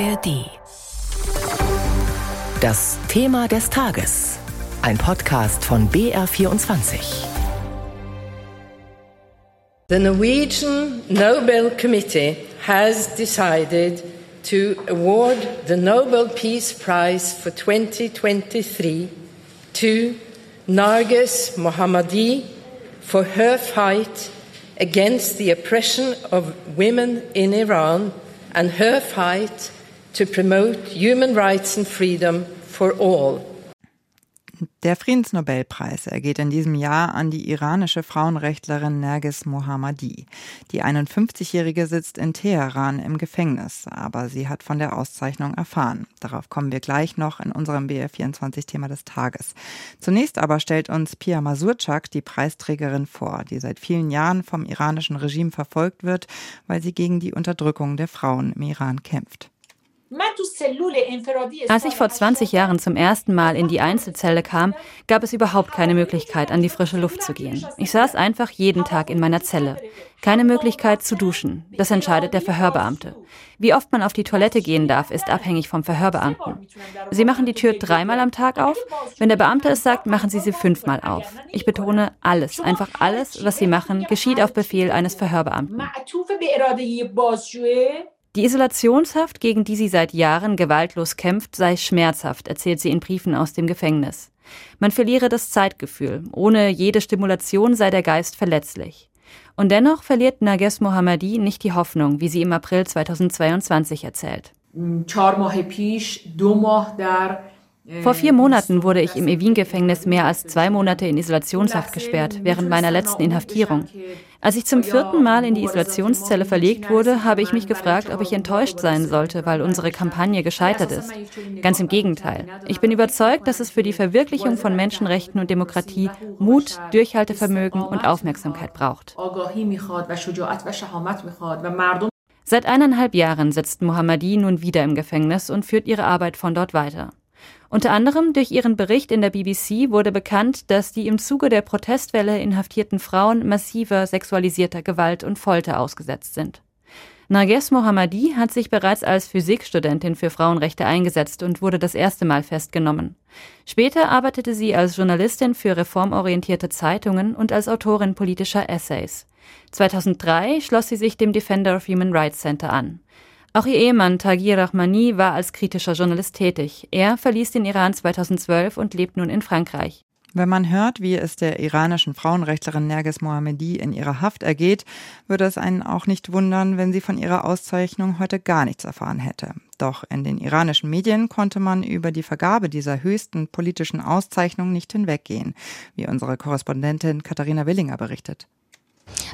ARD. Das Thema des Tages. Ein Podcast von BR24. The Norwegian Nobel Committee has decided to award the Nobel Peace Prize for 2023 to Narges Mohammadi for her fight against the oppression of women in Iran and her fight to promote human rights and freedom for all. Der Friedensnobelpreis ergeht in diesem Jahr an die iranische Frauenrechtlerin Nergis Mohammadi. Die 51-Jährige sitzt in Teheran im Gefängnis, aber sie hat von der Auszeichnung erfahren. Darauf kommen wir gleich noch in unserem BR24-Thema des Tages. Zunächst aber stellt uns Pia Masurczak die Preisträgerin vor, die seit vielen Jahren vom iranischen Regime verfolgt wird, weil sie gegen die Unterdrückung der Frauen im Iran kämpft. Als ich vor 20 Jahren zum ersten Mal in die Einzelzelle kam, gab es überhaupt keine Möglichkeit, an die frische Luft zu gehen. Ich saß einfach jeden Tag in meiner Zelle. Keine Möglichkeit zu duschen. Das entscheidet der Verhörbeamte. Wie oft man auf die Toilette gehen darf, ist abhängig vom Verhörbeamten. Sie machen die Tür dreimal am Tag auf. Wenn der Beamte es sagt, machen sie sie fünfmal auf. Ich betone alles, einfach alles, was sie machen, geschieht auf Befehl eines Verhörbeamten. Die Isolationshaft, gegen die sie seit Jahren gewaltlos kämpft, sei schmerzhaft, erzählt sie in Briefen aus dem Gefängnis. Man verliere das Zeitgefühl. Ohne jede Stimulation sei der Geist verletzlich. Und dennoch verliert Nages Mohammadi nicht die Hoffnung, wie sie im April 2022 erzählt. Vor vier Monaten wurde ich im Evin-Gefängnis mehr als zwei Monate in Isolationshaft gesperrt, während meiner letzten Inhaftierung. Als ich zum vierten Mal in die Isolationszelle verlegt wurde, habe ich mich gefragt, ob ich enttäuscht sein sollte, weil unsere Kampagne gescheitert ist. Ganz im Gegenteil. Ich bin überzeugt, dass es für die Verwirklichung von Menschenrechten und Demokratie Mut, Durchhaltevermögen und Aufmerksamkeit braucht. Seit eineinhalb Jahren sitzt Mohammadi nun wieder im Gefängnis und führt ihre Arbeit von dort weiter. Unter anderem durch ihren Bericht in der BBC wurde bekannt, dass die im Zuge der Protestwelle inhaftierten Frauen massiver sexualisierter Gewalt und Folter ausgesetzt sind. Narges Mohammadi hat sich bereits als Physikstudentin für Frauenrechte eingesetzt und wurde das erste Mal festgenommen. Später arbeitete sie als Journalistin für reformorientierte Zeitungen und als Autorin politischer Essays. 2003 schloss sie sich dem Defender of Human Rights Center an. Auch ihr Ehemann Tagir Rahmani war als kritischer Journalist tätig. Er verließ den Iran 2012 und lebt nun in Frankreich. Wenn man hört, wie es der iranischen Frauenrechtlerin Nerges Mohammedi in ihrer Haft ergeht, würde es einen auch nicht wundern, wenn sie von ihrer Auszeichnung heute gar nichts erfahren hätte. Doch in den iranischen Medien konnte man über die Vergabe dieser höchsten politischen Auszeichnung nicht hinweggehen, wie unsere Korrespondentin Katharina Willinger berichtet.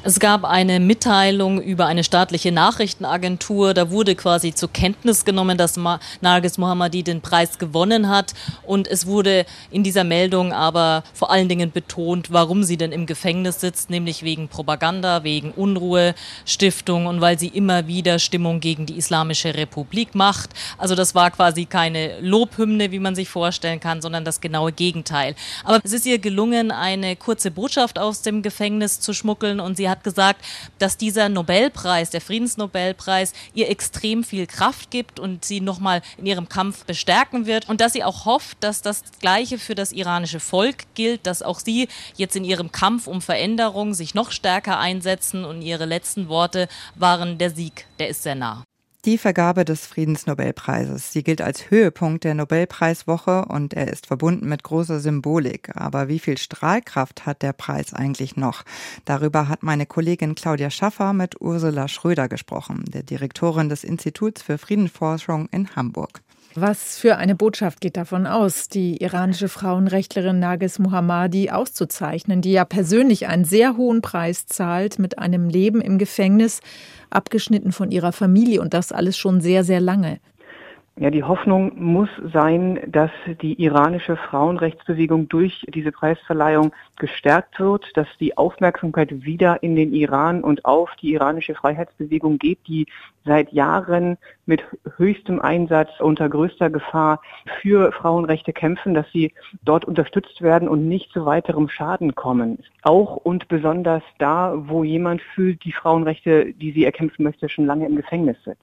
Es gab eine Mitteilung über eine staatliche Nachrichtenagentur. Da wurde quasi zur Kenntnis genommen, dass Nargis Mohammadi den Preis gewonnen hat. Und es wurde in dieser Meldung aber vor allen Dingen betont, warum sie denn im Gefängnis sitzt, nämlich wegen Propaganda, wegen Unruhestiftung und weil sie immer wieder Stimmung gegen die Islamische Republik macht. Also das war quasi keine Lobhymne, wie man sich vorstellen kann, sondern das genaue Gegenteil. Aber es ist ihr gelungen, eine kurze Botschaft aus dem Gefängnis zu schmuggeln und sie hat gesagt, dass dieser Nobelpreis, der Friedensnobelpreis, ihr extrem viel Kraft gibt und sie nochmal in ihrem Kampf bestärken wird und dass sie auch hofft, dass das Gleiche für das iranische Volk gilt, dass auch sie jetzt in ihrem Kampf um Veränderung sich noch stärker einsetzen und ihre letzten Worte waren, der Sieg, der ist sehr nah. Die Vergabe des Friedensnobelpreises. Sie gilt als Höhepunkt der Nobelpreiswoche und er ist verbunden mit großer Symbolik. Aber wie viel Strahlkraft hat der Preis eigentlich noch? Darüber hat meine Kollegin Claudia Schaffer mit Ursula Schröder gesprochen, der Direktorin des Instituts für Friedensforschung in Hamburg. Was für eine Botschaft geht davon aus, die iranische Frauenrechtlerin Nagis Mohammadi auszuzeichnen, die ja persönlich einen sehr hohen Preis zahlt mit einem Leben im Gefängnis, abgeschnitten von ihrer Familie und das alles schon sehr, sehr lange. Ja, die Hoffnung muss sein, dass die iranische Frauenrechtsbewegung durch diese Preisverleihung gestärkt wird, dass die Aufmerksamkeit wieder in den Iran und auf die iranische Freiheitsbewegung geht, die seit Jahren mit höchstem Einsatz unter größter Gefahr für Frauenrechte kämpfen, dass sie dort unterstützt werden und nicht zu weiterem Schaden kommen. Auch und besonders da, wo jemand fühlt, die Frauenrechte, die sie erkämpfen möchte, schon lange im Gefängnis sitzt.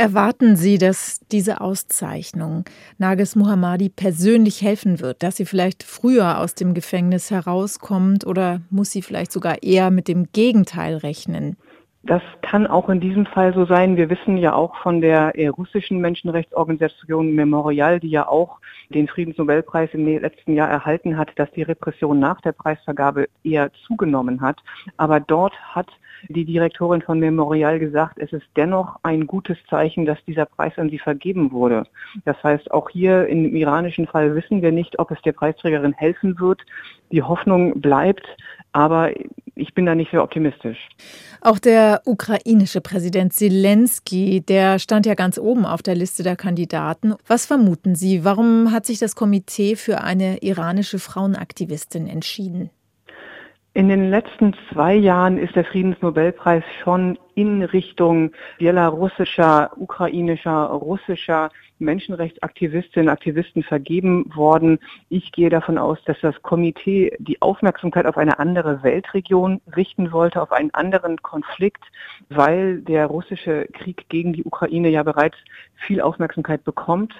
Erwarten Sie, dass diese Auszeichnung Nagis Mohammadi persönlich helfen wird, dass sie vielleicht früher aus dem Gefängnis herauskommt oder muss sie vielleicht sogar eher mit dem Gegenteil rechnen? Das kann auch in diesem Fall so sein. Wir wissen ja auch von der äh, russischen Menschenrechtsorganisation Memorial, die ja auch den Friedensnobelpreis im letzten Jahr erhalten hat, dass die Repression nach der Preisvergabe eher zugenommen hat. Aber dort hat die Direktorin von Memorial gesagt, es ist dennoch ein gutes Zeichen, dass dieser Preis an sie vergeben wurde. Das heißt, auch hier im iranischen Fall wissen wir nicht, ob es der Preisträgerin helfen wird. Die Hoffnung bleibt, aber ich bin da nicht sehr optimistisch. Auch der ukrainische Präsident Zelensky, der stand ja ganz oben auf der Liste der Kandidaten. Was vermuten Sie? Warum hat sich das Komitee für eine iranische Frauenaktivistin entschieden? In den letzten zwei Jahren ist der Friedensnobelpreis schon in Richtung belarussischer, ukrainischer, russischer Menschenrechtsaktivistinnen, Aktivisten vergeben worden. Ich gehe davon aus, dass das Komitee die Aufmerksamkeit auf eine andere Weltregion richten wollte, auf einen anderen Konflikt, weil der russische Krieg gegen die Ukraine ja bereits viel Aufmerksamkeit bekommt.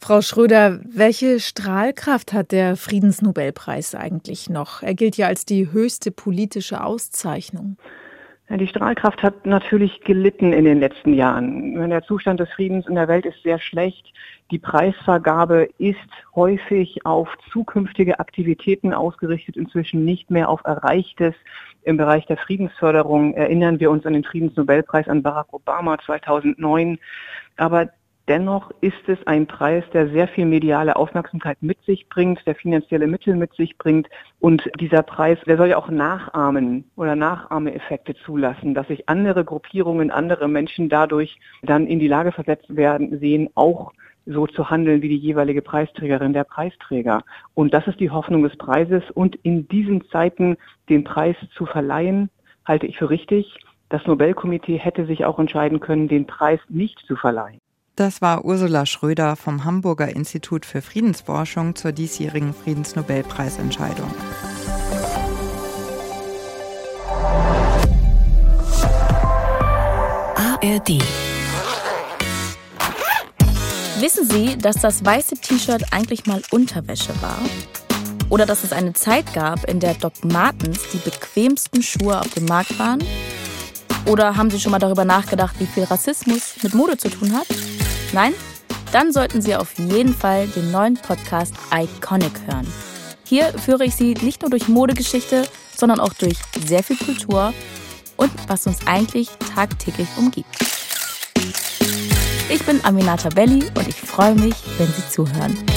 Frau Schröder, welche Strahlkraft hat der Friedensnobelpreis eigentlich noch? Er gilt ja als die höchste politische Auszeichnung. Die Strahlkraft hat natürlich gelitten in den letzten Jahren. Der Zustand des Friedens in der Welt ist sehr schlecht. Die Preisvergabe ist häufig auf zukünftige Aktivitäten ausgerichtet, inzwischen nicht mehr auf Erreichtes. Im Bereich der Friedensförderung erinnern wir uns an den Friedensnobelpreis an Barack Obama 2009. Aber Dennoch ist es ein Preis, der sehr viel mediale Aufmerksamkeit mit sich bringt, der finanzielle Mittel mit sich bringt. Und dieser Preis, der soll ja auch Nachahmen oder Nachahmeeffekte zulassen, dass sich andere Gruppierungen, andere Menschen dadurch dann in die Lage versetzt werden, sehen, auch so zu handeln wie die jeweilige Preisträgerin, der Preisträger. Und das ist die Hoffnung des Preises. Und in diesen Zeiten den Preis zu verleihen, halte ich für richtig. Das Nobelkomitee hätte sich auch entscheiden können, den Preis nicht zu verleihen. Das war Ursula Schröder vom Hamburger Institut für Friedensforschung zur diesjährigen Friedensnobelpreisentscheidung. ARD Wissen Sie, dass das weiße T-Shirt eigentlich mal Unterwäsche war? Oder dass es eine Zeit gab, in der Doc Martens die bequemsten Schuhe auf dem Markt waren? Oder haben Sie schon mal darüber nachgedacht, wie viel Rassismus mit Mode zu tun hat? Nein? Dann sollten Sie auf jeden Fall den neuen Podcast Iconic hören. Hier führe ich Sie nicht nur durch Modegeschichte, sondern auch durch sehr viel Kultur und was uns eigentlich tagtäglich umgibt. Ich bin Aminata Belli und ich freue mich, wenn Sie zuhören.